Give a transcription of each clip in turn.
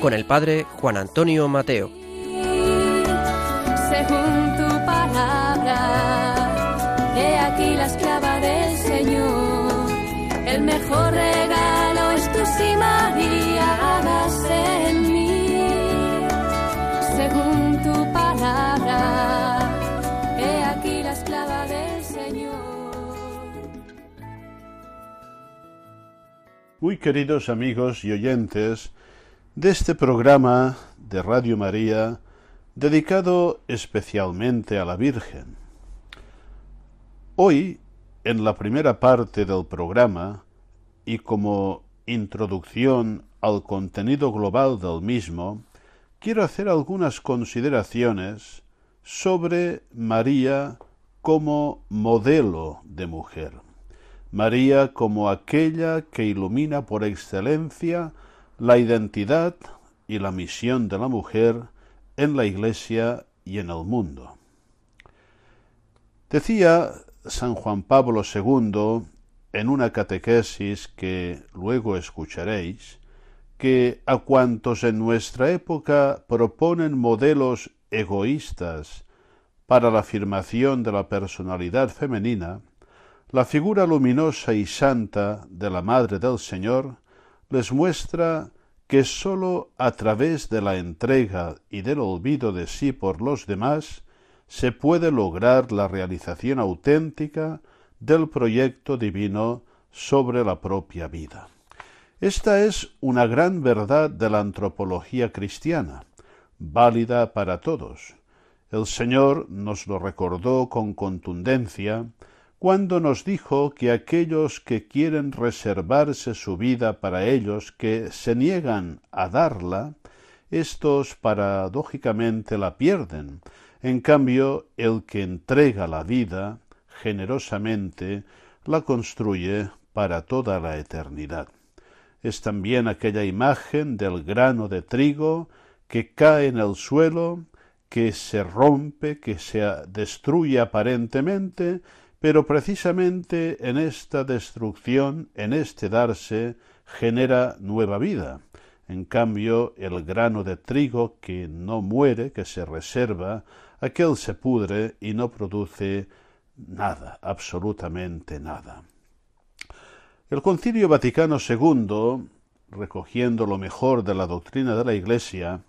Con el padre Juan Antonio Mateo. según tu palabra. He aquí la esclava del Señor. El mejor regalo es tu sí, María, hágase en mí. Según tu palabra. He aquí la esclava del Señor. Muy queridos amigos y oyentes de este programa de Radio María dedicado especialmente a la Virgen. Hoy, en la primera parte del programa, y como introducción al contenido global del mismo, quiero hacer algunas consideraciones sobre María como modelo de mujer. María como aquella que ilumina por excelencia la identidad y la misión de la mujer en la Iglesia y en el mundo. Decía San Juan Pablo II en una catequesis que luego escucharéis, que a cuantos en nuestra época proponen modelos egoístas para la afirmación de la personalidad femenina, la figura luminosa y santa de la Madre del Señor les muestra que sólo a través de la entrega y del olvido de sí por los demás se puede lograr la realización auténtica del proyecto divino sobre la propia vida. Esta es una gran verdad de la antropología cristiana, válida para todos. El Señor nos lo recordó con contundencia cuando nos dijo que aquellos que quieren reservarse su vida para ellos, que se niegan a darla, éstos paradójicamente la pierden. En cambio, el que entrega la vida generosamente la construye para toda la eternidad. Es también aquella imagen del grano de trigo que cae en el suelo, que se rompe, que se destruye aparentemente, pero precisamente en esta destrucción, en este darse, genera nueva vida. En cambio, el grano de trigo que no muere, que se reserva, aquel se pudre y no produce nada, absolutamente nada. El Concilio Vaticano II, recogiendo lo mejor de la doctrina de la Iglesia,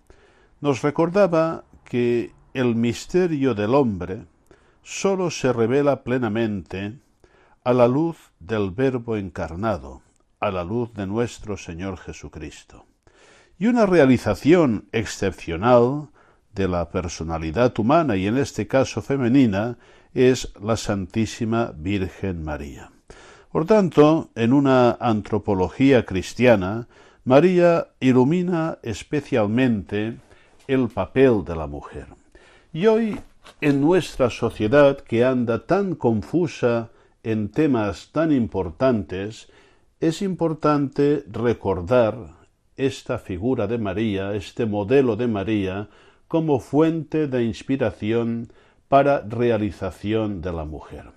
nos recordaba que el misterio del hombre sólo se revela plenamente a la luz del Verbo encarnado, a la luz de nuestro Señor Jesucristo. Y una realización excepcional de la personalidad humana y en este caso femenina es la Santísima Virgen María. Por tanto, en una antropología cristiana, María ilumina especialmente el papel de la mujer. Y hoy, en nuestra sociedad que anda tan confusa en temas tan importantes, es importante recordar esta figura de María, este modelo de María, como fuente de inspiración para realización de la mujer.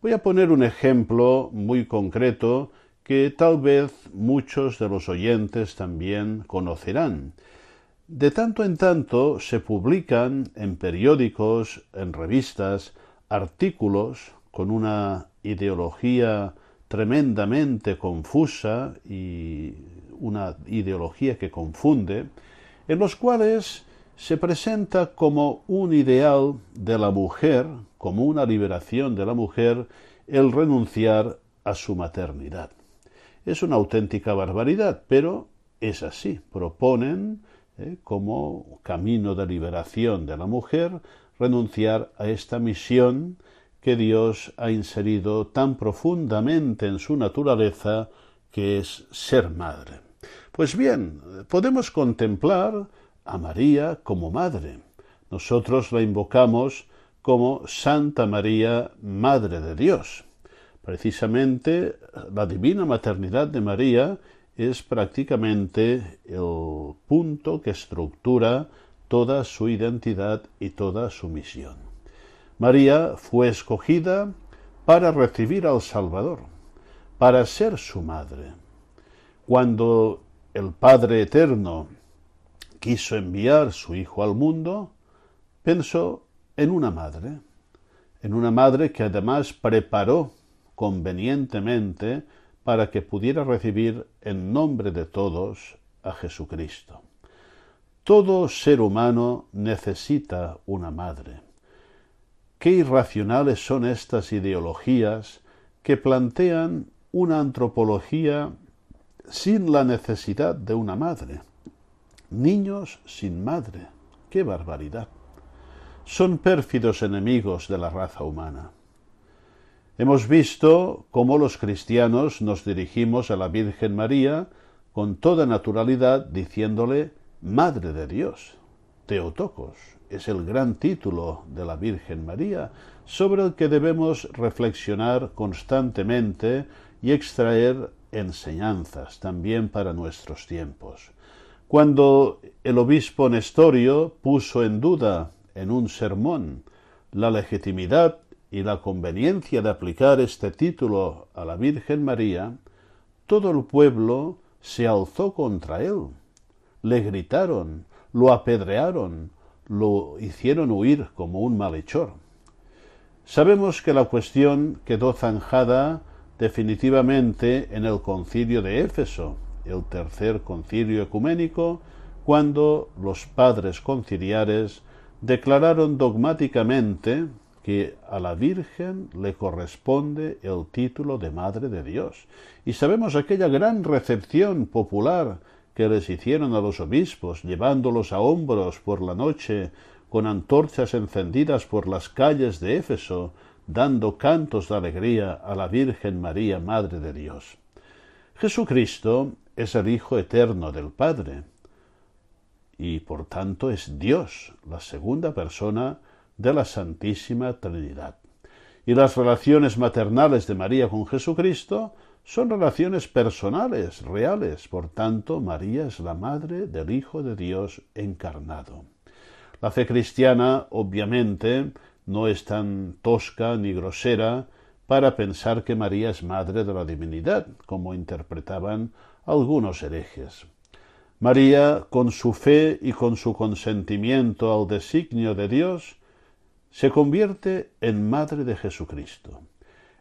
Voy a poner un ejemplo muy concreto que tal vez muchos de los oyentes también conocerán. De tanto en tanto se publican en periódicos, en revistas, artículos con una ideología tremendamente confusa y una ideología que confunde, en los cuales se presenta como un ideal de la mujer, como una liberación de la mujer, el renunciar a su maternidad. Es una auténtica barbaridad, pero es así. Proponen eh, como camino de liberación de la mujer renunciar a esta misión que Dios ha inserido tan profundamente en su naturaleza, que es ser madre. Pues bien, podemos contemplar a María como madre. Nosotros la invocamos como Santa María, Madre de Dios. Precisamente la divina maternidad de María es prácticamente el punto que estructura toda su identidad y toda su misión. María fue escogida para recibir al Salvador, para ser su madre. Cuando el Padre Eterno quiso enviar su Hijo al mundo, pensó en una madre, en una madre que además preparó convenientemente para que pudiera recibir en nombre de todos a Jesucristo. Todo ser humano necesita una madre. Qué irracionales son estas ideologías que plantean una antropología sin la necesidad de una madre. Niños sin madre. ¡Qué barbaridad! Son pérfidos enemigos de la raza humana. Hemos visto cómo los cristianos nos dirigimos a la Virgen María con toda naturalidad diciéndole Madre de Dios. Teotocos es el gran título de la Virgen María sobre el que debemos reflexionar constantemente y extraer enseñanzas también para nuestros tiempos. Cuando el obispo Nestorio puso en duda en un sermón la legitimidad y la conveniencia de aplicar este título a la Virgen María, todo el pueblo se alzó contra él. Le gritaron, lo apedrearon, lo hicieron huir como un malhechor. Sabemos que la cuestión quedó zanjada definitivamente en el concilio de Éfeso, el tercer concilio ecuménico, cuando los padres conciliares declararon dogmáticamente que a la Virgen le corresponde el título de Madre de Dios. Y sabemos aquella gran recepción popular que les hicieron a los obispos, llevándolos a hombros por la noche, con antorchas encendidas por las calles de Éfeso, dando cantos de alegría a la Virgen María, Madre de Dios. Jesucristo es el Hijo eterno del Padre, y por tanto es Dios, la segunda persona de la Santísima Trinidad. Y las relaciones maternales de María con Jesucristo son relaciones personales, reales. Por tanto, María es la madre del Hijo de Dios encarnado. La fe cristiana, obviamente, no es tan tosca ni grosera para pensar que María es madre de la divinidad, como interpretaban algunos herejes. María, con su fe y con su consentimiento al designio de Dios, se convierte en madre de Jesucristo.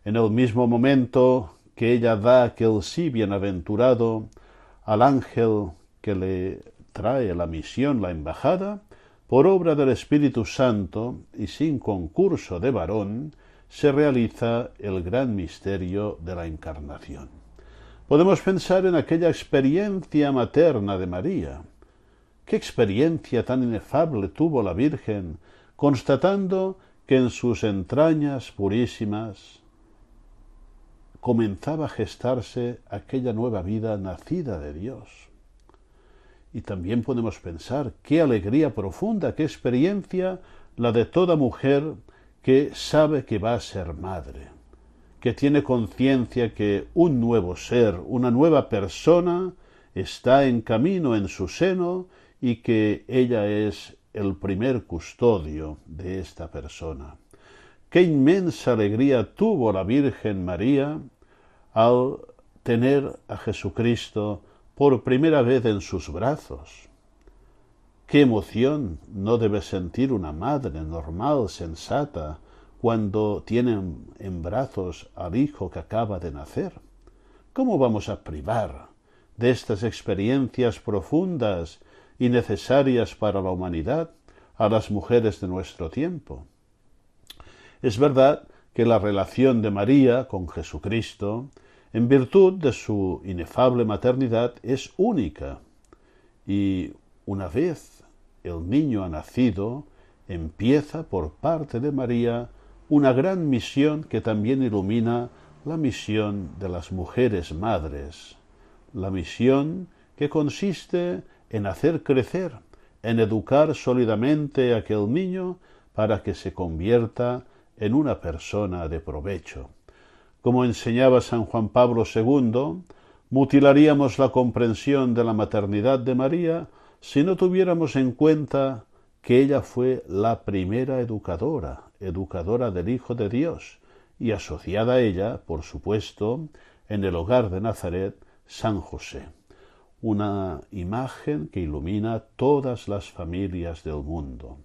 En el mismo momento que ella da aquel sí bienaventurado al ángel que le trae la misión, la embajada, por obra del Espíritu Santo y sin concurso de varón, se realiza el gran misterio de la encarnación. Podemos pensar en aquella experiencia materna de María. ¿Qué experiencia tan inefable tuvo la Virgen constatando que en sus entrañas purísimas comenzaba a gestarse aquella nueva vida nacida de Dios. Y también podemos pensar qué alegría profunda, qué experiencia la de toda mujer que sabe que va a ser madre, que tiene conciencia que un nuevo ser, una nueva persona, está en camino en su seno y que ella es el primer custodio de esta persona. Qué inmensa alegría tuvo la Virgen María al tener a Jesucristo por primera vez en sus brazos. Qué emoción no debe sentir una madre normal, sensata, cuando tiene en brazos al hijo que acaba de nacer. ¿Cómo vamos a privar de estas experiencias profundas y necesarias para la humanidad a las mujeres de nuestro tiempo. Es verdad que la relación de María con Jesucristo, en virtud de su inefable maternidad, es única, y una vez el niño ha nacido, empieza por parte de María una gran misión que también ilumina la misión de las mujeres madres, la misión que consiste en hacer crecer, en educar sólidamente a aquel niño para que se convierta en una persona de provecho. Como enseñaba San Juan Pablo II, mutilaríamos la comprensión de la maternidad de María si no tuviéramos en cuenta que ella fue la primera educadora, educadora del Hijo de Dios, y asociada a ella, por supuesto, en el hogar de Nazaret, San José, una imagen que ilumina todas las familias del mundo.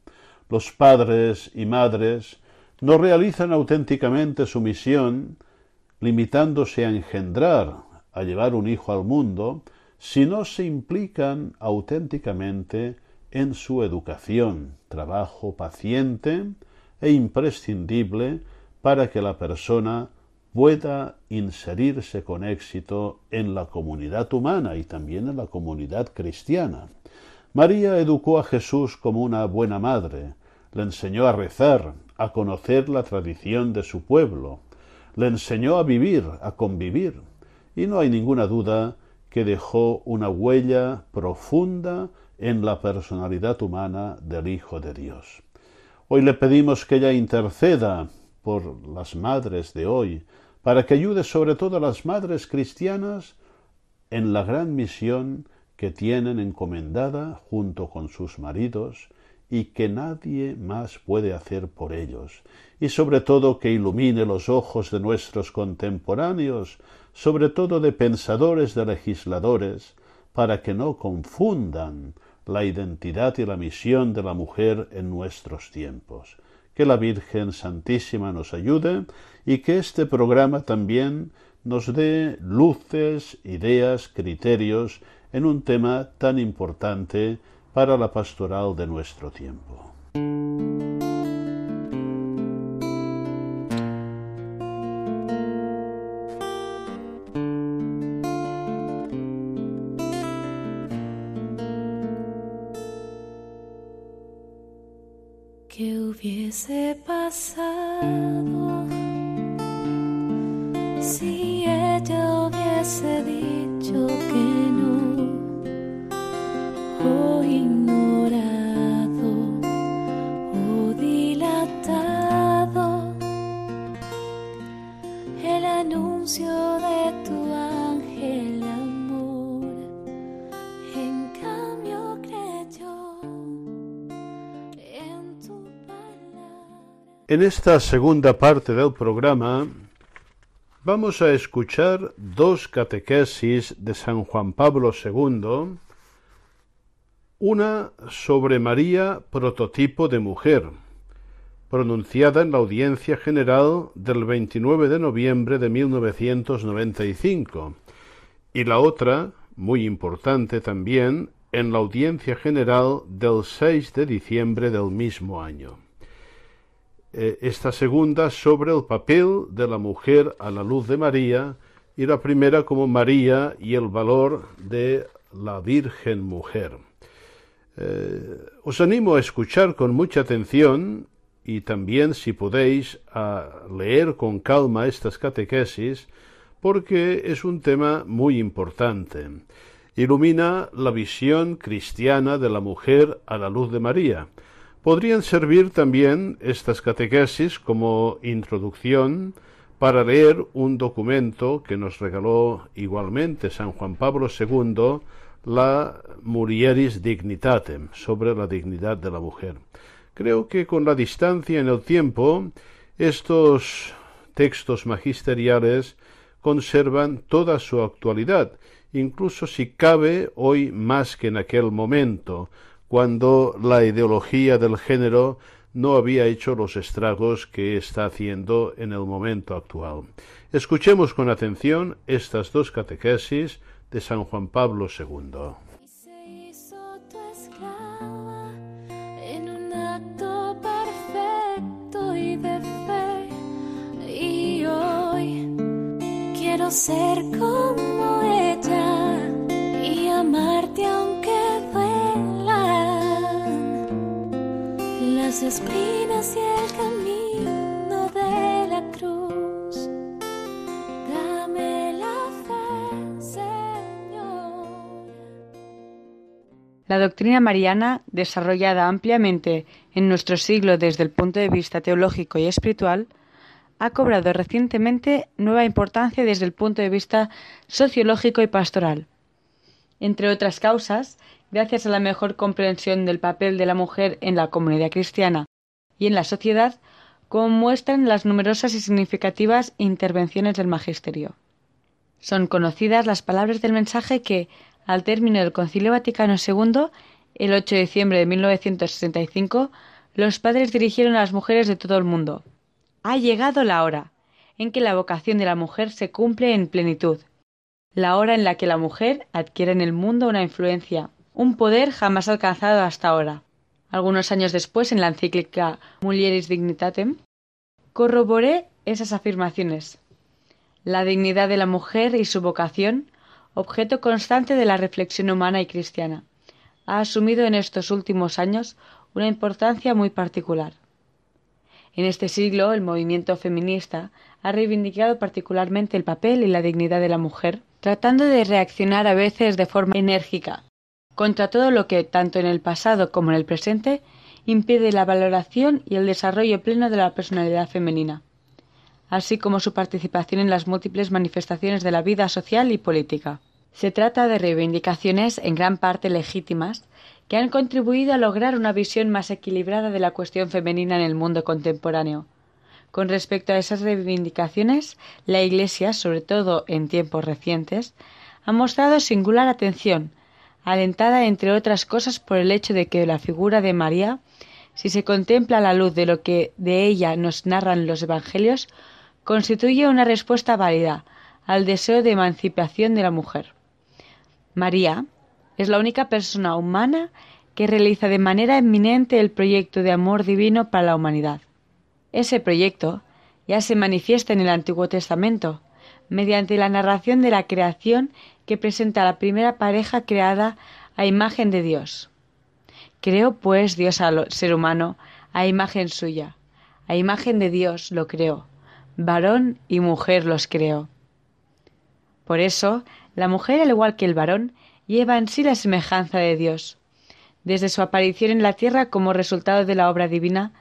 Los padres y madres no realizan auténticamente su misión limitándose a engendrar, a llevar un hijo al mundo, si no se implican auténticamente en su educación, trabajo paciente e imprescindible para que la persona pueda inserirse con éxito en la comunidad humana y también en la comunidad cristiana. María educó a Jesús como una buena madre, le enseñó a rezar, a conocer la tradición de su pueblo, le enseñó a vivir, a convivir, y no hay ninguna duda que dejó una huella profunda en la personalidad humana del Hijo de Dios. Hoy le pedimos que ella interceda por las madres de hoy, para que ayude sobre todo a las madres cristianas en la gran misión que tienen encomendada junto con sus maridos y que nadie más puede hacer por ellos, y sobre todo que ilumine los ojos de nuestros contemporáneos, sobre todo de pensadores, de legisladores, para que no confundan la identidad y la misión de la mujer en nuestros tiempos. Que la Virgen Santísima nos ayude y que este programa también nos dé luces, ideas, criterios en un tema tan importante para la pastoral de nuestro tiempo. Esta segunda parte del programa vamos a escuchar dos catequesis de San Juan Pablo II, una sobre María, prototipo de mujer, pronunciada en la audiencia general del 29 de noviembre de 1995, y la otra, muy importante también, en la audiencia general del 6 de diciembre del mismo año. Eh, esta segunda sobre el papel de la mujer a la luz de María y la primera como María y el valor de la Virgen Mujer. Eh, os animo a escuchar con mucha atención y también, si podéis, a leer con calma estas catequesis, porque es un tema muy importante. Ilumina la visión cristiana de la mujer a la luz de María. Podrían servir también estas catequesis como introducción para leer un documento que nos regaló igualmente San Juan Pablo II, la Murieris Dignitatem, sobre la dignidad de la mujer. Creo que con la distancia en el tiempo, estos textos magisteriales conservan toda su actualidad, incluso si cabe hoy más que en aquel momento, cuando la ideología del género no había hecho los estragos que está haciendo en el momento actual. Escuchemos con atención estas dos catequesis de San Juan Pablo II. Ser como ella y la. Dame la fe, Señor. La doctrina mariana, desarrollada ampliamente en nuestro siglo desde el punto de vista teológico y espiritual, ha cobrado recientemente nueva importancia desde el punto de vista sociológico y pastoral. Entre otras causas, gracias a la mejor comprensión del papel de la mujer en la comunidad cristiana y en la sociedad, como muestran las numerosas y significativas intervenciones del Magisterio. Son conocidas las palabras del mensaje que, al término del Concilio Vaticano II, el 8 de diciembre de 1965, los padres dirigieron a las mujeres de todo el mundo. Ha llegado la hora en que la vocación de la mujer se cumple en plenitud, la hora en la que la mujer adquiere en el mundo una influencia, un poder jamás alcanzado hasta ahora. Algunos años después, en la encíclica Mulieris Dignitatem, corroboré esas afirmaciones. La dignidad de la mujer y su vocación, objeto constante de la reflexión humana y cristiana, ha asumido en estos últimos años una importancia muy particular. En este siglo, el movimiento feminista ha reivindicado particularmente el papel y la dignidad de la mujer, tratando de reaccionar a veces de forma enérgica contra todo lo que, tanto en el pasado como en el presente, impide la valoración y el desarrollo pleno de la personalidad femenina, así como su participación en las múltiples manifestaciones de la vida social y política. Se trata de reivindicaciones en gran parte legítimas que han contribuido a lograr una visión más equilibrada de la cuestión femenina en el mundo contemporáneo. Con respecto a esas reivindicaciones, la Iglesia, sobre todo en tiempos recientes, ha mostrado singular atención alentada entre otras cosas por el hecho de que la figura de María, si se contempla a la luz de lo que de ella nos narran los Evangelios, constituye una respuesta válida al deseo de emancipación de la mujer. María es la única persona humana que realiza de manera eminente el proyecto de amor divino para la humanidad. Ese proyecto ya se manifiesta en el Antiguo Testamento, mediante la narración de la creación que presenta la primera pareja creada a imagen de Dios. Creó pues Dios al ser humano a imagen suya, a imagen de Dios lo creó, varón y mujer los creó. Por eso, la mujer, al igual que el varón, lleva en sí la semejanza de Dios. Desde su aparición en la tierra como resultado de la obra divina,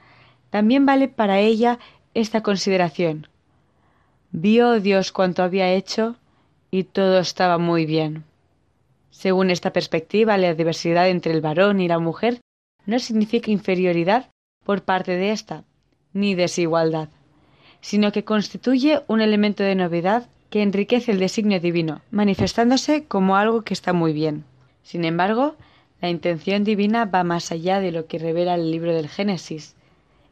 también vale para ella esta consideración. Vio Dios cuanto había hecho y todo estaba muy bien. Según esta perspectiva, la diversidad entre el varón y la mujer no significa inferioridad por parte de ésta, ni desigualdad, sino que constituye un elemento de novedad que enriquece el designio divino, manifestándose como algo que está muy bien. Sin embargo, la intención divina va más allá de lo que revela el libro del Génesis.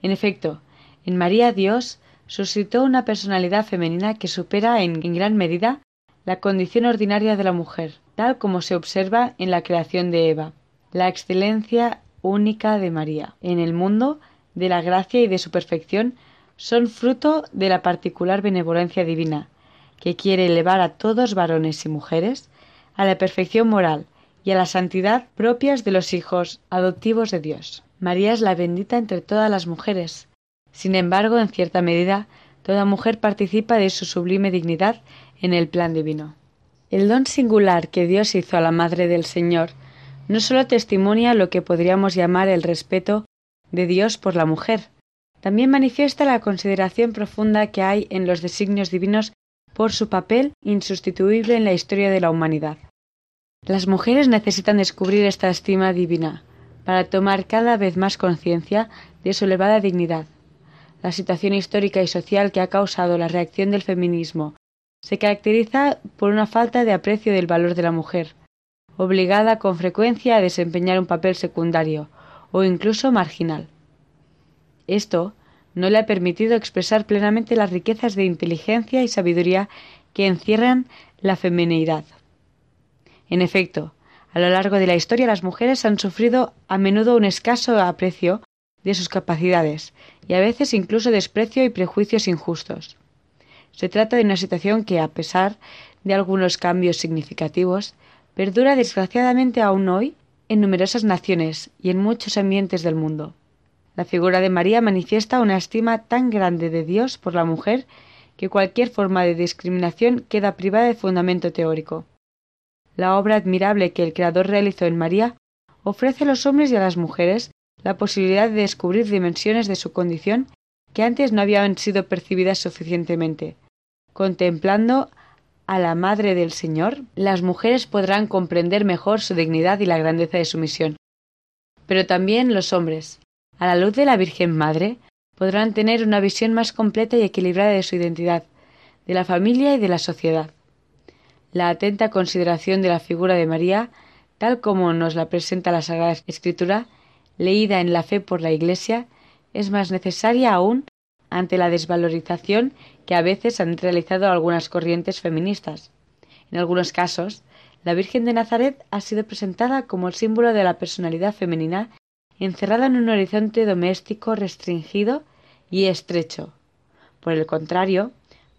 En efecto, en María Dios suscitó una personalidad femenina que supera en, gran medida la condición ordinaria de la mujer, tal como se observa en la creación de Eva, la excelencia única de María en el mundo de la gracia y de su perfección son fruto de la particular benevolencia divina, que quiere elevar a todos varones y mujeres a la perfección moral y a la santidad propias de los hijos adoptivos de Dios. María es la bendita entre todas las mujeres. Sin embargo, en cierta medida, toda mujer participa de su sublime dignidad en el plan divino. El don singular que Dios hizo a la Madre del Señor no sólo testimonia lo que podríamos llamar el respeto de Dios por la mujer, también manifiesta la consideración profunda que hay en los designios divinos por su papel insustituible en la historia de la humanidad. Las mujeres necesitan descubrir esta estima divina para tomar cada vez más conciencia de su elevada dignidad. La situación histórica y social que ha causado la reacción del feminismo se caracteriza por una falta de aprecio del valor de la mujer, obligada con frecuencia a desempeñar un papel secundario o incluso marginal. Esto no le ha permitido expresar plenamente las riquezas de inteligencia y sabiduría que encierran la feminidad. En efecto, a lo largo de la historia las mujeres han sufrido a menudo un escaso aprecio de sus capacidades y a veces incluso desprecio y prejuicios injustos. Se trata de una situación que, a pesar de algunos cambios significativos, perdura desgraciadamente aún hoy en numerosas naciones y en muchos ambientes del mundo. La figura de María manifiesta una estima tan grande de Dios por la mujer que cualquier forma de discriminación queda privada de fundamento teórico. La obra admirable que el Creador realizó en María ofrece a los hombres y a las mujeres la posibilidad de descubrir dimensiones de su condición que antes no habían sido percibidas suficientemente. Contemplando a la Madre del Señor, las mujeres podrán comprender mejor su dignidad y la grandeza de su misión. Pero también los hombres, a la luz de la Virgen Madre, podrán tener una visión más completa y equilibrada de su identidad, de la familia y de la sociedad. La atenta consideración de la figura de María, tal como nos la presenta la Sagrada Escritura, leída en la fe por la Iglesia, es más necesaria aún ante la desvalorización que a veces han realizado algunas corrientes feministas. En algunos casos, la Virgen de Nazaret ha sido presentada como el símbolo de la personalidad femenina encerrada en un horizonte doméstico restringido y estrecho. Por el contrario,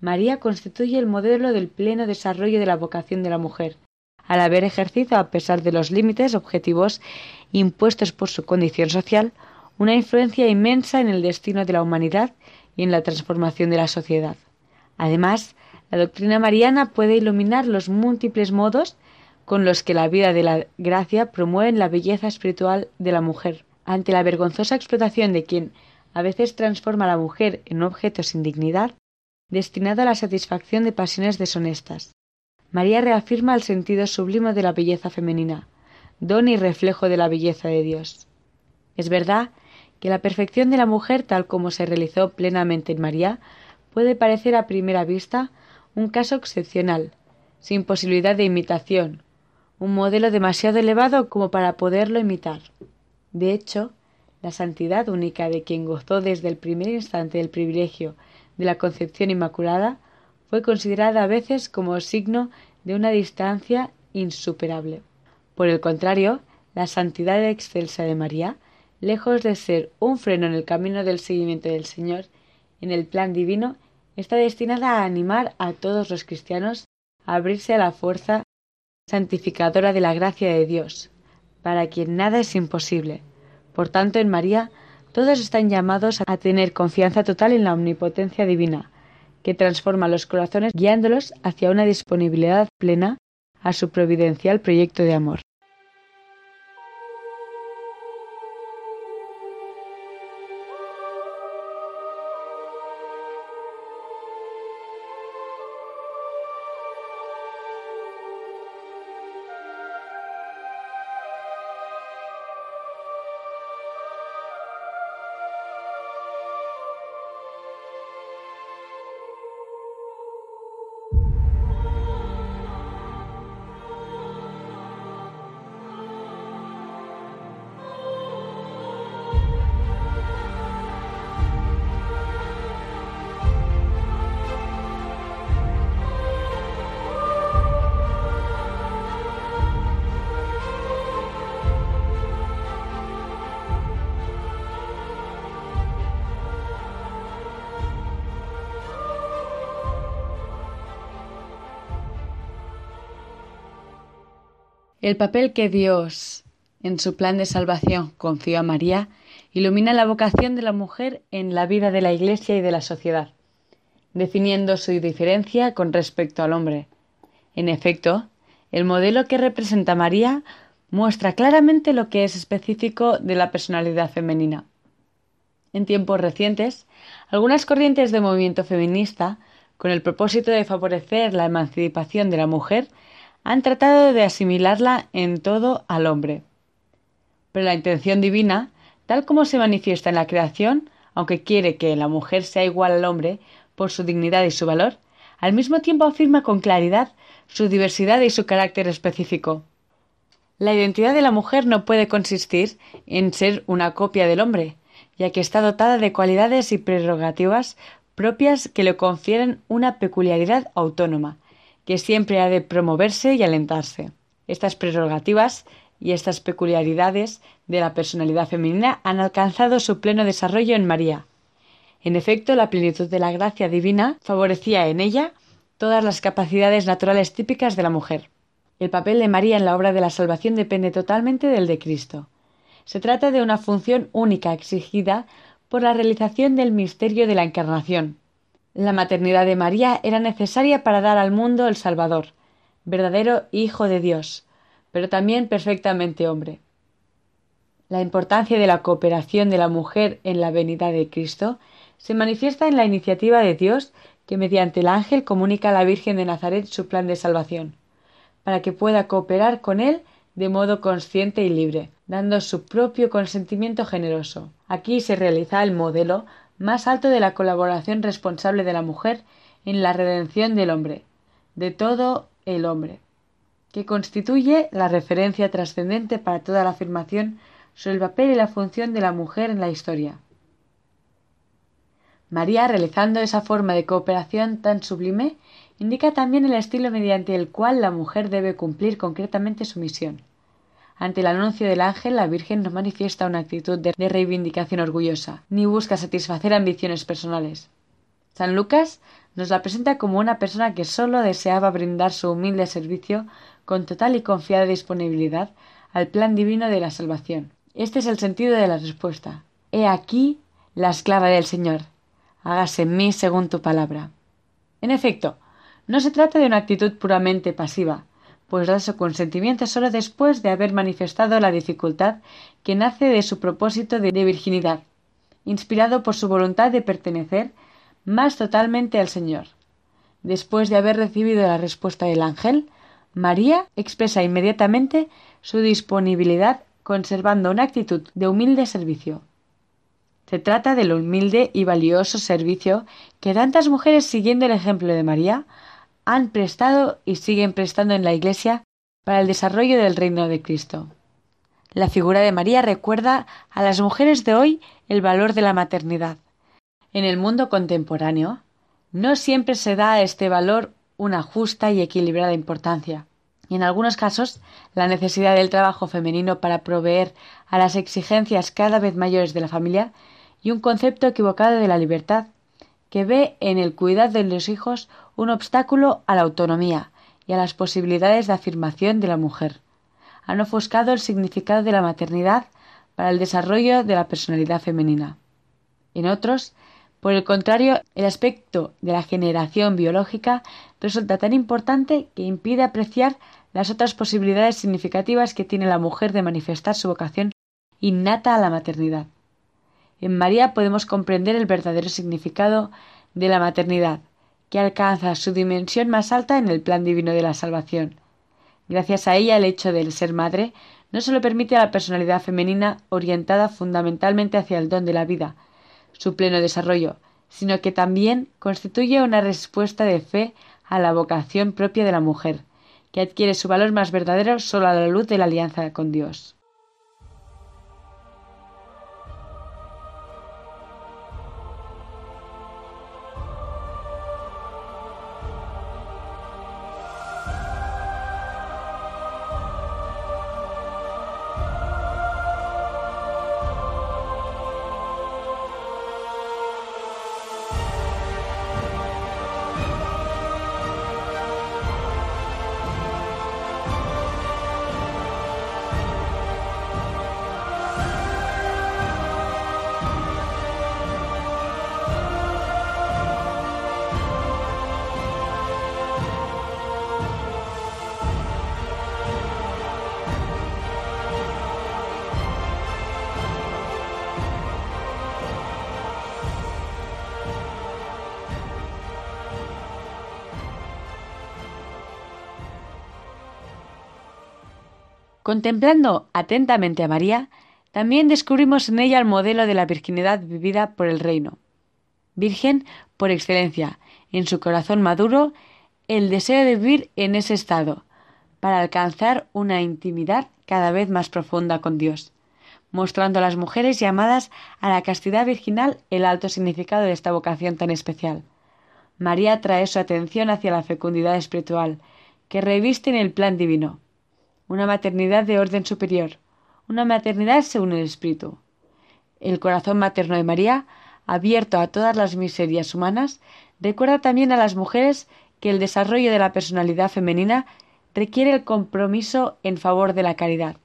María constituye el modelo del pleno desarrollo de la vocación de la mujer, al haber ejercido, a pesar de los límites objetivos impuestos por su condición social, una influencia inmensa en el destino de la humanidad y en la transformación de la sociedad. Además, la doctrina mariana puede iluminar los múltiples modos con los que la vida de la gracia promueve la belleza espiritual de la mujer. Ante la vergonzosa explotación de quien a veces transforma a la mujer en un objeto sin dignidad, destinado a la satisfacción de pasiones deshonestas. María reafirma el sentido sublime de la belleza femenina, don y reflejo de la belleza de Dios. Es verdad que la perfección de la mujer tal como se realizó plenamente en María puede parecer a primera vista un caso excepcional, sin posibilidad de imitación, un modelo demasiado elevado como para poderlo imitar. De hecho, la santidad única de quien gozó desde el primer instante del privilegio de la concepción inmaculada fue considerada a veces como signo de una distancia insuperable. Por el contrario, la santidad excelsa de María lejos de ser un freno en el camino del seguimiento del Señor, en el plan divino, está destinada a animar a todos los cristianos a abrirse a la fuerza santificadora de la gracia de Dios, para quien nada es imposible. Por tanto, en María todos están llamados a tener confianza total en la omnipotencia divina, que transforma los corazones guiándolos hacia una disponibilidad plena a su providencial proyecto de amor. El papel que Dios, en su plan de salvación, confió a María, ilumina la vocación de la mujer en la vida de la Iglesia y de la sociedad, definiendo su diferencia con respecto al hombre. En efecto, el modelo que representa María muestra claramente lo que es específico de la personalidad femenina. En tiempos recientes, algunas corrientes de movimiento feminista, con el propósito de favorecer la emancipación de la mujer, han tratado de asimilarla en todo al hombre. Pero la intención divina, tal como se manifiesta en la creación, aunque quiere que la mujer sea igual al hombre por su dignidad y su valor, al mismo tiempo afirma con claridad su diversidad y su carácter específico. La identidad de la mujer no puede consistir en ser una copia del hombre, ya que está dotada de cualidades y prerrogativas propias que le confieren una peculiaridad autónoma, que siempre ha de promoverse y alentarse. Estas prerrogativas y estas peculiaridades de la personalidad femenina han alcanzado su pleno desarrollo en María. En efecto, la plenitud de la gracia divina favorecía en ella todas las capacidades naturales típicas de la mujer. El papel de María en la obra de la salvación depende totalmente del de Cristo. Se trata de una función única exigida por la realización del misterio de la Encarnación, la maternidad de María era necesaria para dar al mundo el Salvador, verdadero Hijo de Dios, pero también perfectamente hombre. La importancia de la cooperación de la mujer en la venida de Cristo se manifiesta en la iniciativa de Dios que mediante el ángel comunica a la Virgen de Nazaret su plan de salvación, para que pueda cooperar con él de modo consciente y libre, dando su propio consentimiento generoso. Aquí se realiza el modelo más alto de la colaboración responsable de la mujer en la redención del hombre, de todo el hombre, que constituye la referencia trascendente para toda la afirmación sobre el papel y la función de la mujer en la historia. María, realizando esa forma de cooperación tan sublime, indica también el estilo mediante el cual la mujer debe cumplir concretamente su misión. Ante el anuncio del ángel, la Virgen no manifiesta una actitud de reivindicación orgullosa, ni busca satisfacer ambiciones personales. San Lucas nos la presenta como una persona que sólo deseaba brindar su humilde servicio con total y confiada disponibilidad al plan divino de la salvación. Este es el sentido de la respuesta. He aquí la esclava del Señor hágase en mí según tu palabra. En efecto, no se trata de una actitud puramente pasiva, pues da su consentimiento solo después de haber manifestado la dificultad que nace de su propósito de virginidad, inspirado por su voluntad de pertenecer más totalmente al Señor. Después de haber recibido la respuesta del ángel, María expresa inmediatamente su disponibilidad conservando una actitud de humilde servicio. Se trata del humilde y valioso servicio que tantas mujeres, siguiendo el ejemplo de María, han prestado y siguen prestando en la Iglesia para el desarrollo del reino de Cristo. La figura de María recuerda a las mujeres de hoy el valor de la maternidad. En el mundo contemporáneo, no siempre se da a este valor una justa y equilibrada importancia. Y en algunos casos, la necesidad del trabajo femenino para proveer a las exigencias cada vez mayores de la familia y un concepto equivocado de la libertad, que ve en el cuidado de los hijos un obstáculo a la autonomía y a las posibilidades de afirmación de la mujer. Han ofuscado el significado de la maternidad para el desarrollo de la personalidad femenina. En otros, por el contrario, el aspecto de la generación biológica resulta tan importante que impide apreciar las otras posibilidades significativas que tiene la mujer de manifestar su vocación innata a la maternidad. En María podemos comprender el verdadero significado de la maternidad, que alcanza su dimensión más alta en el plan divino de la salvación. Gracias a ella el hecho de ser madre no solo permite a la personalidad femenina orientada fundamentalmente hacia el don de la vida, su pleno desarrollo, sino que también constituye una respuesta de fe a la vocación propia de la mujer, que adquiere su valor más verdadero solo a la luz de la alianza con Dios. Contemplando atentamente a María, también descubrimos en ella el modelo de la virginidad vivida por el reino. Virgen por excelencia, en su corazón maduro, el deseo de vivir en ese estado, para alcanzar una intimidad cada vez más profunda con Dios, mostrando a las mujeres llamadas a la castidad virginal el alto significado de esta vocación tan especial. María trae su atención hacia la fecundidad espiritual, que reviste en el plan divino, una maternidad de orden superior, una maternidad según el Espíritu. El corazón materno de María, abierto a todas las miserias humanas, recuerda también a las mujeres que el desarrollo de la personalidad femenina requiere el compromiso en favor de la caridad.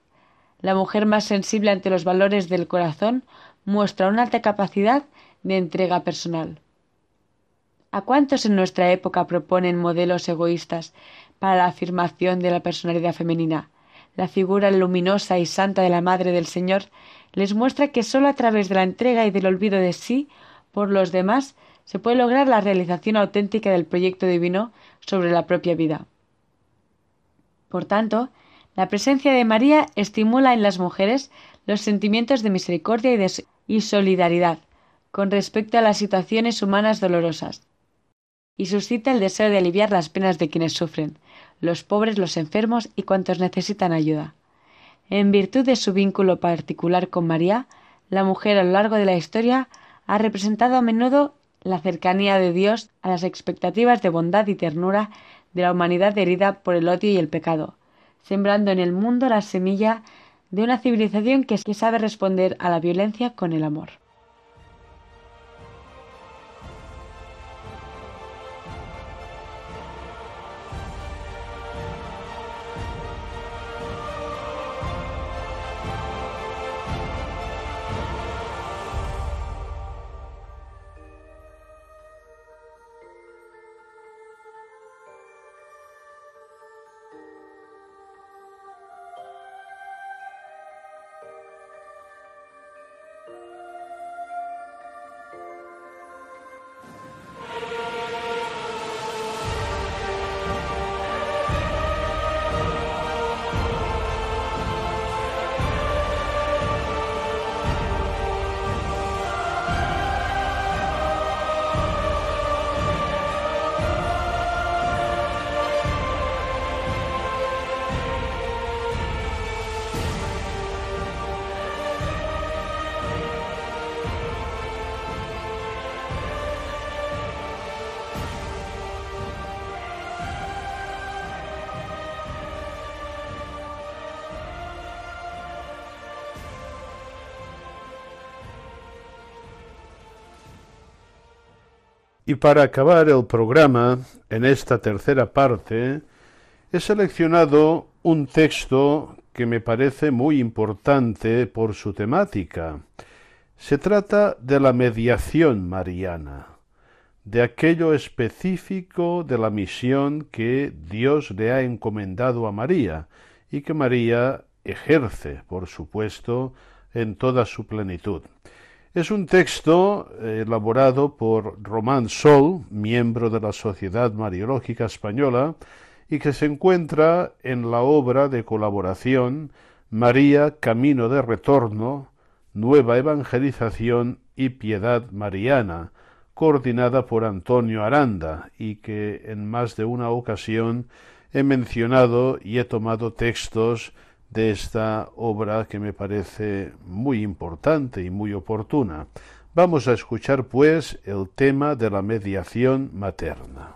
La mujer más sensible ante los valores del corazón muestra una alta capacidad de entrega personal. ¿A cuántos en nuestra época proponen modelos egoístas para la afirmación de la personalidad femenina, la figura luminosa y santa de la Madre del Señor, les muestra que sólo a través de la entrega y del olvido de sí por los demás se puede lograr la realización auténtica del proyecto divino sobre la propia vida. Por tanto, la presencia de María estimula en las mujeres los sentimientos de misericordia y, y solidaridad con respecto a las situaciones humanas dolorosas, y suscita el deseo de aliviar las penas de quienes sufren, los pobres, los enfermos y cuantos necesitan ayuda. En virtud de su vínculo particular con María, la mujer a lo largo de la historia ha representado a menudo la cercanía de Dios a las expectativas de bondad y ternura de la humanidad herida por el odio y el pecado, sembrando en el mundo la semilla de una civilización que sabe responder a la violencia con el amor. Y para acabar el programa, en esta tercera parte, he seleccionado un texto que me parece muy importante por su temática. Se trata de la mediación mariana, de aquello específico de la misión que Dios le ha encomendado a María y que María ejerce, por supuesto, en toda su plenitud. Es un texto eh, elaborado por Román Sol, miembro de la Sociedad Mariológica Española, y que se encuentra en la obra de colaboración María Camino de Retorno, Nueva Evangelización y Piedad Mariana, coordinada por Antonio Aranda, y que en más de una ocasión he mencionado y he tomado textos de esta obra que me parece muy importante y muy oportuna. Vamos a escuchar pues el tema de la mediación materna.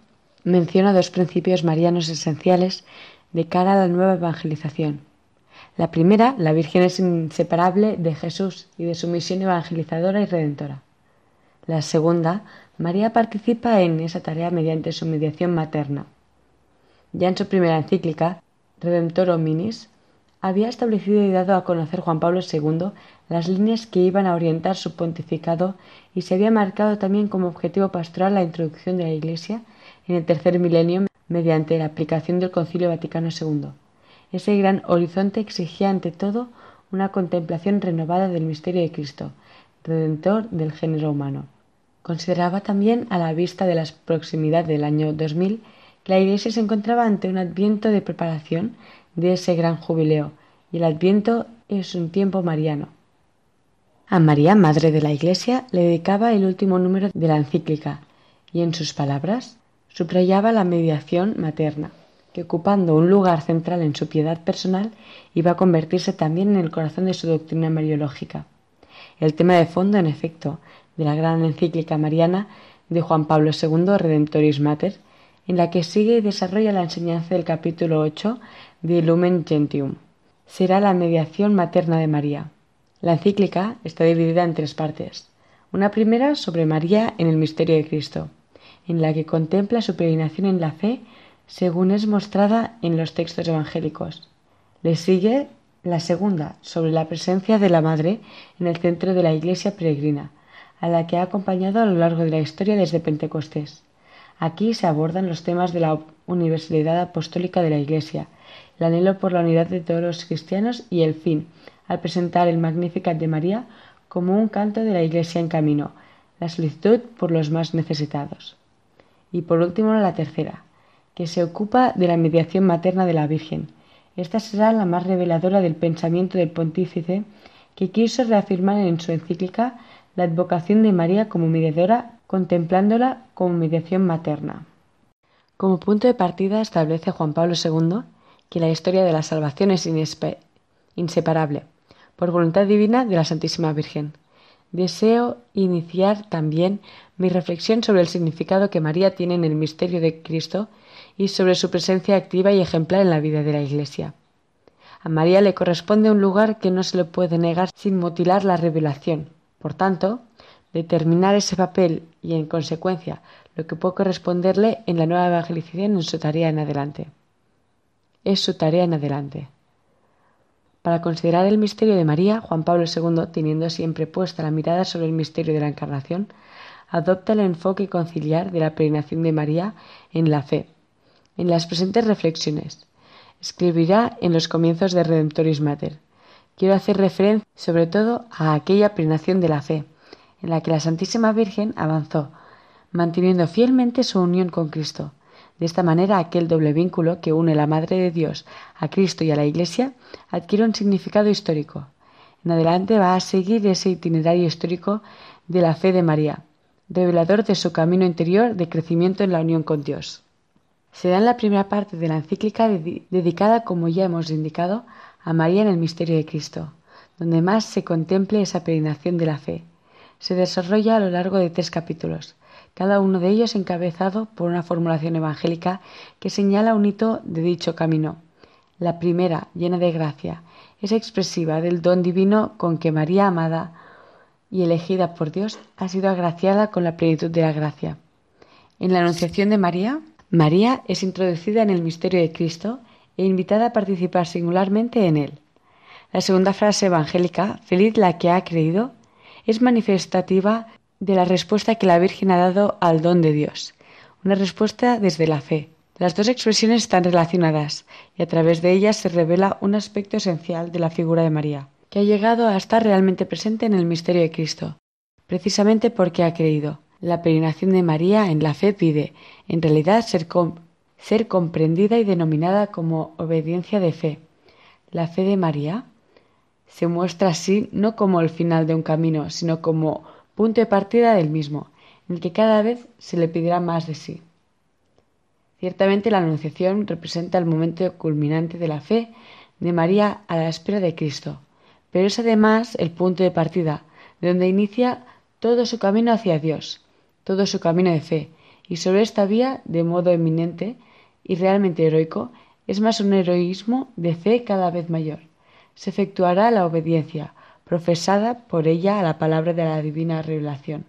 menciona dos principios marianos esenciales de cara a la nueva evangelización. La primera, la Virgen es inseparable de Jesús y de su misión evangelizadora y redentora. La segunda, María participa en esa tarea mediante su mediación materna. Ya en su primera encíclica, Redemptor Hominis, había establecido y dado a conocer Juan Pablo II las líneas que iban a orientar su pontificado y se había marcado también como objetivo pastoral la introducción de la Iglesia en el tercer milenio mediante la aplicación del Concilio Vaticano II. Ese gran horizonte exigía ante todo una contemplación renovada del misterio de Cristo, redentor del género humano. Consideraba también, a la vista de la proximidad del año 2000, que la Iglesia se encontraba ante un adviento de preparación de ese gran jubileo, y el adviento es un tiempo mariano. A María, Madre de la Iglesia, le dedicaba el último número de la encíclica y en sus palabras subrayaba la mediación materna, que ocupando un lugar central en su piedad personal iba a convertirse también en el corazón de su doctrina mariológica. El tema de fondo, en efecto, de la gran encíclica mariana de Juan Pablo II, Redemptoris Mater, en la que sigue y desarrolla la enseñanza del capítulo 8 de Lumen Gentium. Será la mediación materna de María. La encíclica está dividida en tres partes. Una primera sobre María en el misterio de Cristo, en la que contempla su peregrinación en la fe según es mostrada en los textos evangélicos. Le sigue la segunda sobre la presencia de la Madre en el centro de la Iglesia peregrina, a la que ha acompañado a lo largo de la historia desde Pentecostés. Aquí se abordan los temas de la universalidad apostólica de la Iglesia, el anhelo por la unidad de todos los cristianos y el fin, al presentar el Magnificat de María como un canto de la Iglesia en camino, la solicitud por los más necesitados. Y por último la tercera, que se ocupa de la mediación materna de la Virgen. Esta será la más reveladora del pensamiento del pontífice que quiso reafirmar en su encíclica la advocación de María como mediadora, contemplándola como mediación materna. Como punto de partida establece Juan Pablo II que la historia de la salvación es inseparable por voluntad divina de la Santísima Virgen. Deseo iniciar también mi reflexión sobre el significado que María tiene en el misterio de Cristo y sobre su presencia activa y ejemplar en la vida de la Iglesia. A María le corresponde un lugar que no se le puede negar sin mutilar la revelación. Por tanto, determinar ese papel y, en consecuencia, lo que puede corresponderle en la nueva evangelización en su tarea en adelante. Es su tarea en adelante. Para considerar el misterio de María, Juan Pablo II, teniendo siempre puesta la mirada sobre el misterio de la Encarnación, adopta el enfoque conciliar de la peregrinación de María en la fe. En las presentes reflexiones, escribirá en los comienzos de Redemptoris Mater. Quiero hacer referencia sobre todo a aquella peregrinación de la fe, en la que la Santísima Virgen avanzó, manteniendo fielmente su unión con Cristo, de esta manera, aquel doble vínculo que une la Madre de Dios a Cristo y a la Iglesia adquiere un significado histórico. En adelante va a seguir ese itinerario histórico de la fe de María, revelador de su camino interior de crecimiento en la unión con Dios. Se da en la primera parte de la encíclica dedicada, como ya hemos indicado, a María en el misterio de Cristo, donde más se contemple esa peregrinación de la fe. Se desarrolla a lo largo de tres capítulos, cada uno de ellos encabezado por una formulación evangélica que señala un hito de dicho camino. La primera, llena de gracia, es expresiva del don divino con que María, amada y elegida por Dios, ha sido agraciada con la plenitud de la gracia. En la Anunciación de María, María es introducida en el misterio de Cristo e invitada a participar singularmente en él. La segunda frase evangélica, feliz la que ha creído, es manifestativa de la respuesta que la Virgen ha dado al don de Dios, una respuesta desde la fe. Las dos expresiones están relacionadas y a través de ellas se revela un aspecto esencial de la figura de María, que ha llegado a estar realmente presente en el misterio de Cristo, precisamente porque ha creído. La peregrinación de María en la fe pide, en realidad, ser, comprendida y denominada como obediencia de fe. La fe de María se muestra así no como el final de un camino, sino como punto de partida del mismo, en el que cada vez se le pedirá más de sí. Ciertamente la Anunciación representa el momento culminante de la fe de María a la espera de Cristo, pero es además el punto de partida, de donde inicia todo su camino hacia Dios, todo su camino de fe, y sobre esta vía, de modo eminente y realmente heroico, es más un heroísmo de fe cada vez mayor. Se efectuará la obediencia, profesada por ella a la palabra de la divina revelación.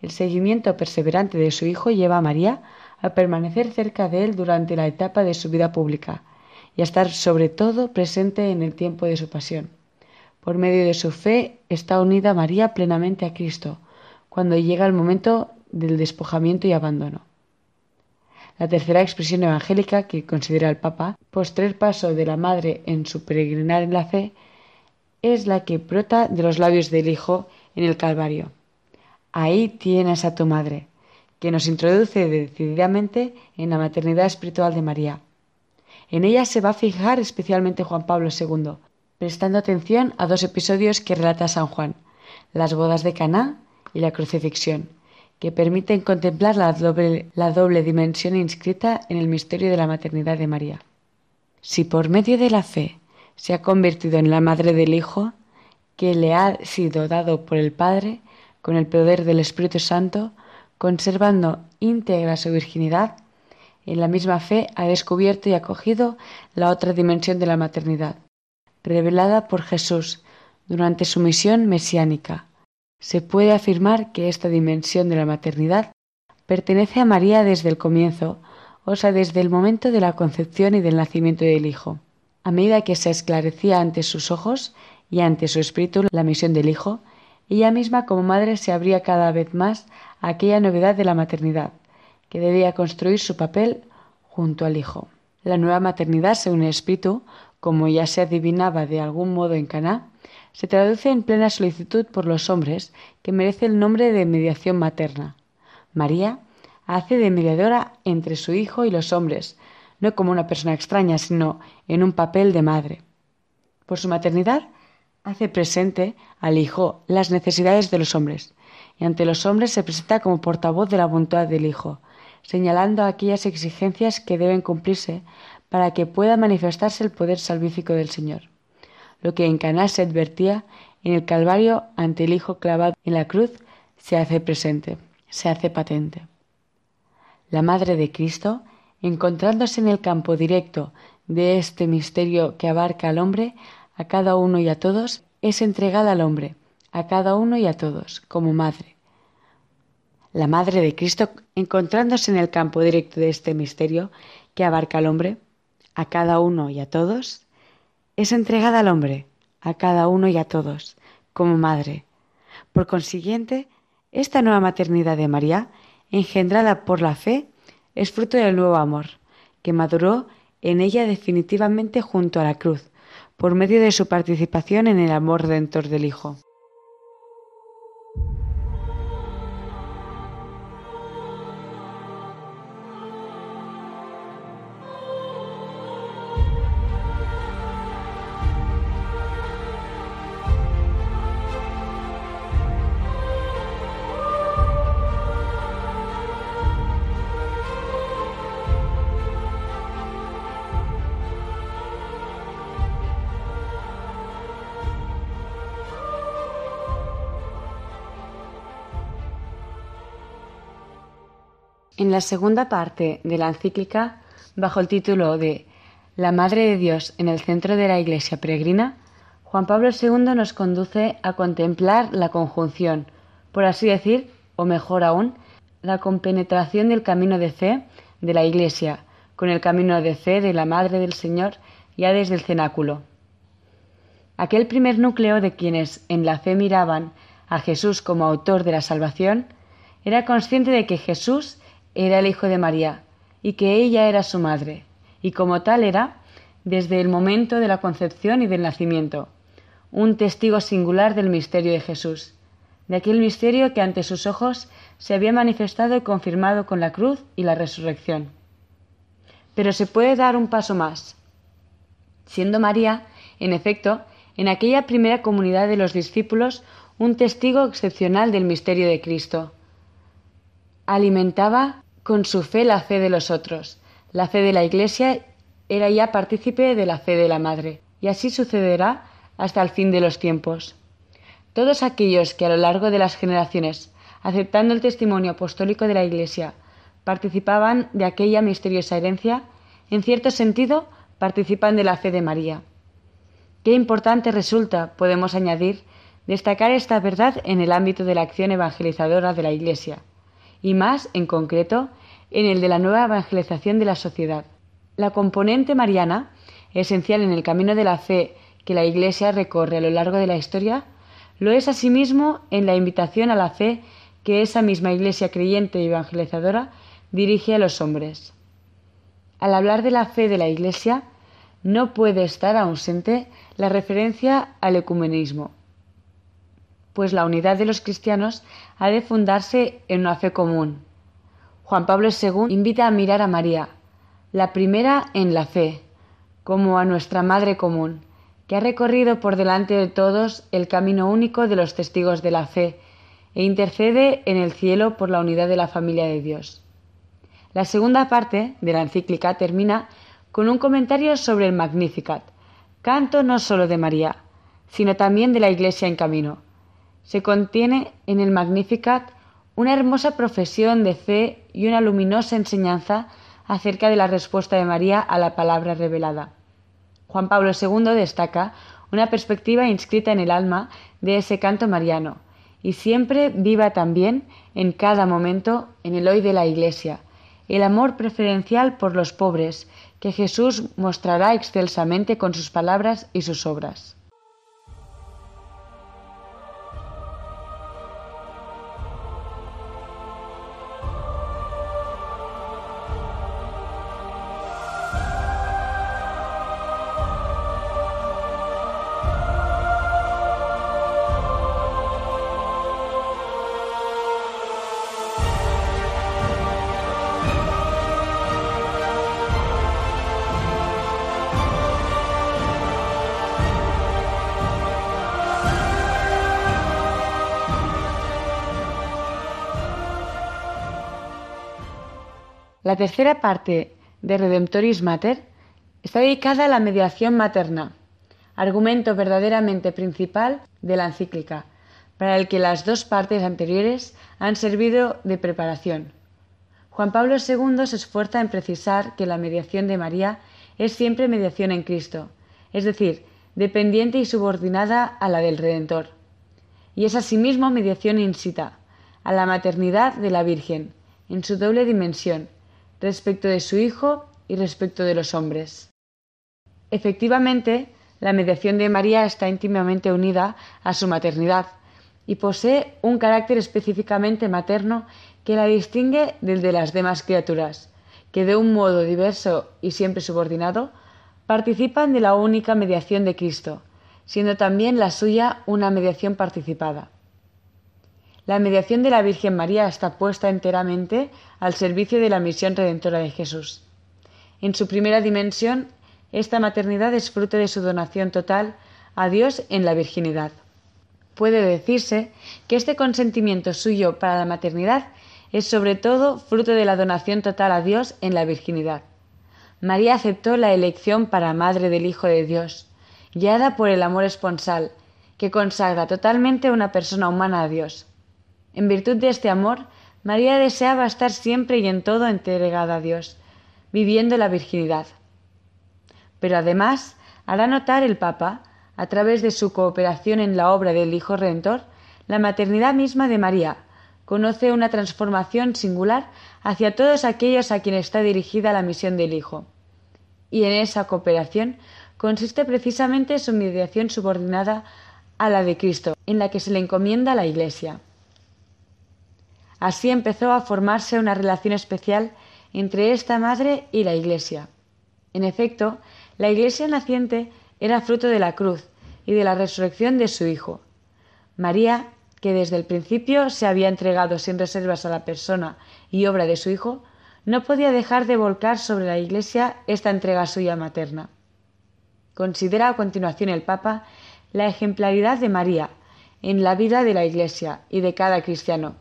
El seguimiento perseverante de su Hijo lleva a María a permanecer cerca de él durante la etapa de su vida pública y a estar sobre todo presente en el tiempo de su pasión. Por medio de su fe está unida María plenamente a Cristo, cuando llega el momento del despojamiento y abandono. La tercera expresión evangélica que considera el Papa, postrer paso de la Madre en su peregrinar en la fe, es la que brota de los labios del Hijo en el Calvario. Ahí tienes a tu madre, que nos introduce decididamente en la maternidad espiritual de María. En ella se va a fijar especialmente Juan Pablo II, prestando atención a dos episodios que relata San Juan, las bodas de Caná y la crucifixión, que permiten contemplar la doble, la doble dimensión inscrita en el misterio de la maternidad de María. Si por medio de la fe se ha convertido en la madre del Hijo, que le ha sido dado por el Padre, con el poder del Espíritu Santo, conservando íntegra su virginidad, en la misma fe ha descubierto y acogido la otra dimensión de la maternidad, revelada por Jesús durante su misión mesiánica. Se puede afirmar que esta dimensión de la maternidad pertenece a María desde el comienzo, o sea, desde el momento de la concepción y del nacimiento del Hijo. A medida que se esclarecía ante sus ojos y ante su espíritu la misión del Hijo, ella misma como madre se abría cada vez más a aquella novedad de la maternidad, que debía construir su papel junto al Hijo. La nueva maternidad, según el Espíritu, como ya se adivinaba de algún modo en Caná, se traduce en plena solicitud por los hombres, que merece el nombre de mediación materna. María hace de mediadora entre su Hijo y los hombres, no como una persona extraña, sino en un papel de madre. Por su maternidad, hace presente al Hijo las necesidades de los hombres, y ante los hombres se presenta como portavoz de la voluntad del Hijo, señalando aquellas exigencias que deben cumplirse para que pueda manifestarse el poder salvífico del Señor. Lo que en Caná se advertía en el Calvario ante el Hijo clavado en la cruz se hace presente, se hace patente. La Madre de Cristo, encontrándose en el campo directo de este misterio que abarca al hombre, a cada uno y a todos, es entregada al hombre, a cada uno y a todos, como madre. La Madre de Cristo, encontrándose en el campo directo de este misterio que abarca al hombre, a cada uno y a todos, es entregada al hombre, a cada uno y a todos, como madre. Por consiguiente, esta nueva maternidad de María, engendrada por la fe, es fruto del nuevo amor, que maduró en ella definitivamente junto a la cruz, por medio de su participación en el amor redentor del Hijo. En la segunda parte de la encíclica, bajo el título de La Madre de Dios en el centro de la Iglesia peregrina, Juan Pablo II nos conduce a contemplar la conjunción, por así decir, o mejor aún, la compenetración del camino de fe de la Iglesia con el camino de fe de la Madre del Señor ya desde el cenáculo. Aquel primer núcleo de quienes en la fe miraban a Jesús como autor de la salvación, era consciente de que Jesús era el hijo de María y que ella era su madre, y como tal era desde el momento de la concepción y del nacimiento, un testigo singular del misterio de Jesús, de aquel misterio que ante sus ojos se había manifestado y confirmado con la cruz y la resurrección. Pero se puede dar un paso más. Siendo María, en efecto, en aquella primera comunidad de los discípulos, un testigo excepcional del misterio de Cristo. Alimentaba con su fe la fe de los otros. La fe de la Iglesia era ya partícipe de la fe de la Madre, y así sucederá hasta el fin de los tiempos. Todos aquellos que a lo largo de las generaciones, aceptando el testimonio apostólico de la Iglesia, participaban de aquella misteriosa herencia, en cierto sentido participan de la fe de María. Qué importante resulta, podemos añadir, destacar esta verdad en el ámbito de la acción evangelizadora de la Iglesia, y más en concreto en el de la nueva evangelización de la sociedad. La componente mariana, esencial en el camino de la fe que la Iglesia recorre a lo largo de la historia, lo es asimismo en la invitación a la fe que esa misma Iglesia creyente y evangelizadora dirige a los hombres. Al hablar de la fe de la Iglesia, no puede estar ausente la referencia al ecumenismo, pues la unidad de los cristianos ha de fundarse en una fe común. Juan Pablo II invita a mirar a María, la primera en la fe, como a nuestra Madre común, que ha recorrido por delante de todos el camino único de los testigos de la fe e intercede en el cielo por la unidad de la familia de Dios. La segunda parte de la encíclica termina con un comentario sobre el Magnificat, canto no solo de María, sino también de la Iglesia en camino. Se contiene en el Magnificat una hermosa profesión de fe y una luminosa enseñanza acerca de la respuesta de María a la palabra revelada. Juan Pablo II destaca una perspectiva inscrita en el alma de ese canto mariano, y siempre viva también en cada momento en el hoy de la Iglesia, el amor preferencial por los pobres, que Jesús mostrará excelsamente con sus palabras y sus obras. La tercera parte de Redemptoris Mater está dedicada a la mediación materna, argumento verdaderamente principal de la encíclica, para el que las dos partes anteriores han servido de preparación. Juan Pablo II se esfuerza en precisar que la mediación de María es siempre mediación en Cristo, es decir, dependiente y subordinada a la del Redentor. Y es asimismo mediación incita a la maternidad de la Virgen, en su doble dimensión, respecto de su Hijo y respecto de los hombres. Efectivamente, la mediación de María está íntimamente unida a su maternidad y posee un carácter específicamente materno que la distingue del de las demás criaturas, que de un modo diverso y siempre subordinado participan de la única mediación de Cristo, siendo también la suya una mediación participada. La mediación de la Virgen María está puesta enteramente al servicio de la misión redentora de Jesús. En su primera dimensión, esta maternidad es fruto de su donación total a Dios en la virginidad. Puede decirse que este consentimiento suyo para la maternidad es sobre todo fruto de la donación total a Dios en la virginidad. María aceptó la elección para madre del Hijo de Dios, guiada por el amor esponsal, que consagra totalmente una persona humana a Dios. En virtud de este amor, María deseaba estar siempre y en todo entregada a Dios, viviendo la virginidad. Pero además, hará notar el Papa, a través de su cooperación en la obra del Hijo Redentor, la maternidad misma de María, conoce una transformación singular hacia todos aquellos a quienes está dirigida la misión del Hijo. Y en esa cooperación consiste precisamente su mediación subordinada a la de Cristo, en la que se le encomienda la Iglesia. Así empezó a formarse una relación especial entre esta madre y la Iglesia. En efecto, la Iglesia naciente era fruto de la cruz y de la resurrección de su Hijo. María, que desde el principio se había entregado sin reservas a la persona y obra de su Hijo, no podía dejar de volcar sobre la Iglesia esta entrega suya materna. Considera a continuación el Papa la ejemplaridad de María en la vida de la Iglesia y de cada cristiano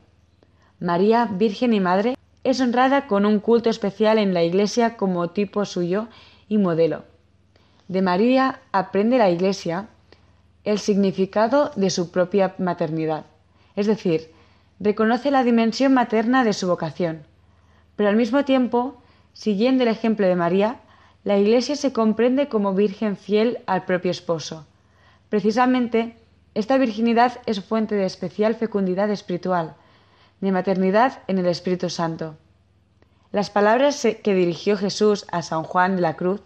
María, Virgen y Madre, es honrada con un culto especial en la Iglesia como tipo suyo y modelo. De María aprende la Iglesia el significado de su propia maternidad, es decir, reconoce la dimensión materna de su vocación. Pero al mismo tiempo, siguiendo el ejemplo de María, la Iglesia se comprende como virgen fiel al propio esposo. Precisamente, esta virginidad es fuente de especial fecundidad espiritual, de maternidad en el Espíritu Santo. Las palabras que dirigió Jesús a San Juan de la Cruz,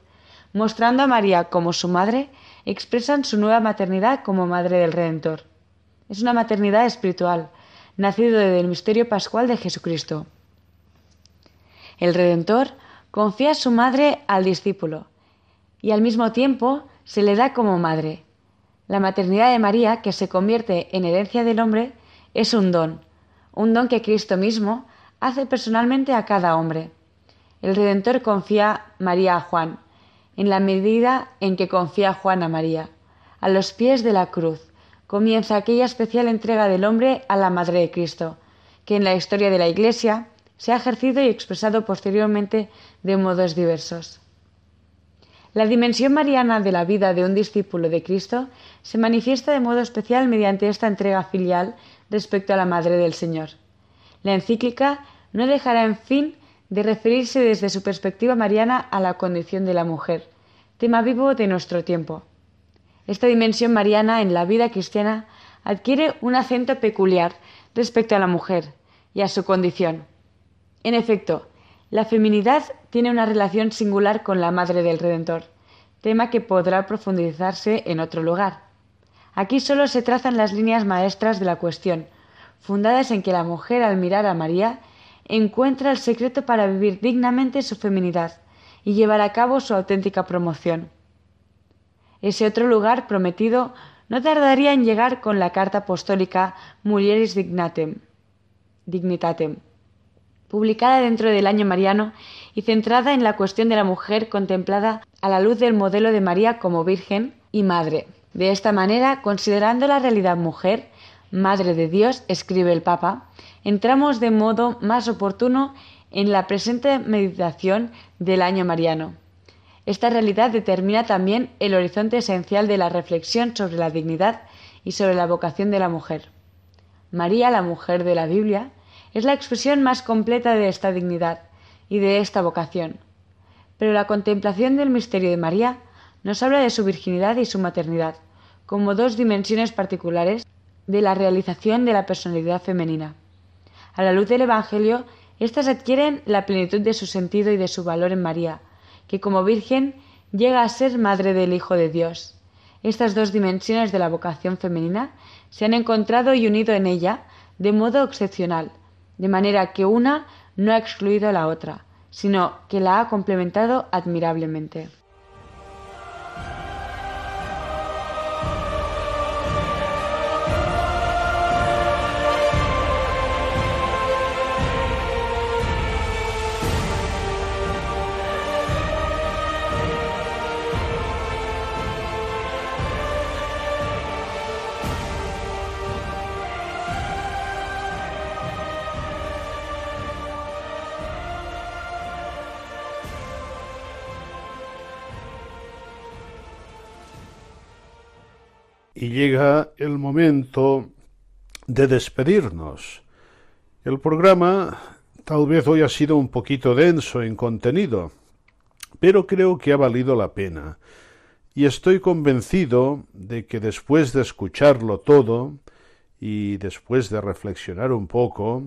mostrando a María como su madre, expresan su nueva maternidad como madre del Redentor. Es una maternidad espiritual, nacido del misterio pascual de Jesucristo. El Redentor confía su madre al discípulo y al mismo tiempo se le da como madre. La maternidad de María, que se convierte en herencia del hombre, es un don, un don que Cristo mismo hace personalmente a cada hombre. El Redentor confía María a Juan, en la medida en que confía Juan a María, a los pies de la cruz, comienza aquella especial entrega del hombre a la Madre de Cristo, que en la historia de la Iglesia se ha ejercido y expresado posteriormente de modos diversos. La dimensión mariana de la vida de un discípulo de Cristo se manifiesta de modo especial mediante esta entrega filial respecto a la Madre del Señor. La encíclica no dejará, en fin, de referirse desde su perspectiva mariana a la condición de la mujer, tema vivo de nuestro tiempo. Esta dimensión mariana en la vida cristiana adquiere un acento peculiar respecto a la mujer y a su condición. En efecto, la feminidad tiene una relación singular con la Madre del Redentor, tema que podrá profundizarse en otro lugar. Aquí solo se trazan las líneas maestras de la cuestión, fundadas en que la mujer al mirar a María encuentra el secreto para vivir dignamente su feminidad y llevar a cabo su auténtica promoción. Ese otro lugar prometido no tardaría en llegar con la carta apostólica Mulieris Dignatem, Dignitatem, publicada dentro del año mariano y centrada en la cuestión de la mujer contemplada a la luz del modelo de María como Virgen y Madre. De esta manera, considerando la realidad mujer, Madre de Dios, escribe el Papa, entramos de modo más oportuno en la presente meditación del año mariano. Esta realidad determina también el horizonte esencial de la reflexión sobre la dignidad y sobre la vocación de la mujer. María, la mujer de la Biblia, es la expresión más completa de esta dignidad y de esta vocación. Pero la contemplación del misterio de María nos habla de su virginidad y su maternidad, como dos dimensiones particulares de la realización de la personalidad femenina. A la luz del Evangelio, éstas adquieren la plenitud de su sentido y de su valor en María, que como Virgen llega a ser Madre del Hijo de Dios. Estas dos dimensiones de la vocación femenina se han encontrado y unido en ella de modo excepcional, de manera que una no ha excluido a la otra, sino que la ha complementado admirablemente. Y llega el momento de despedirnos. El programa tal vez hoy ha sido un poquito denso en contenido, pero creo que ha valido la pena. Y estoy convencido de que después de escucharlo todo y después de reflexionar un poco,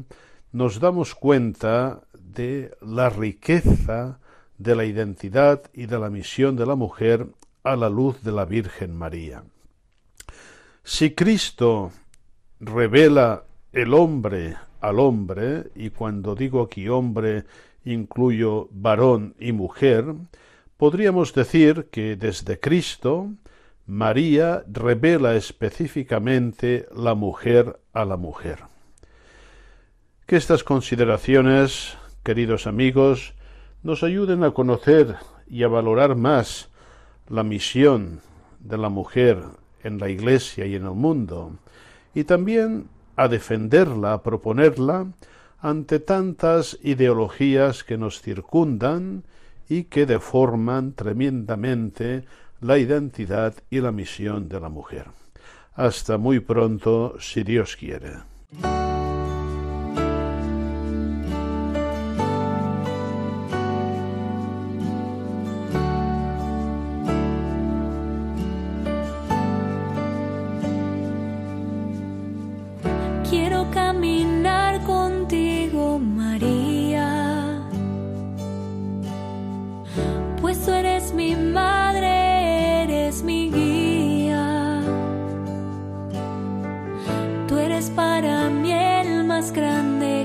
nos damos cuenta de la riqueza de la identidad y de la misión de la mujer a la luz de la Virgen María. Si Cristo revela el hombre al hombre, y cuando digo aquí hombre incluyo varón y mujer, podríamos decir que desde Cristo María revela específicamente la mujer a la mujer. Que estas consideraciones, queridos amigos, nos ayuden a conocer y a valorar más la misión de la mujer en la Iglesia y en el mundo, y también a defenderla, a proponerla ante tantas ideologías que nos circundan y que deforman tremendamente la identidad y la misión de la mujer. Hasta muy pronto, si Dios quiere. para mí el más grande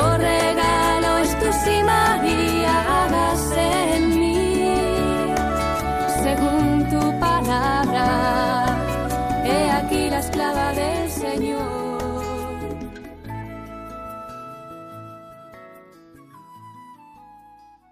El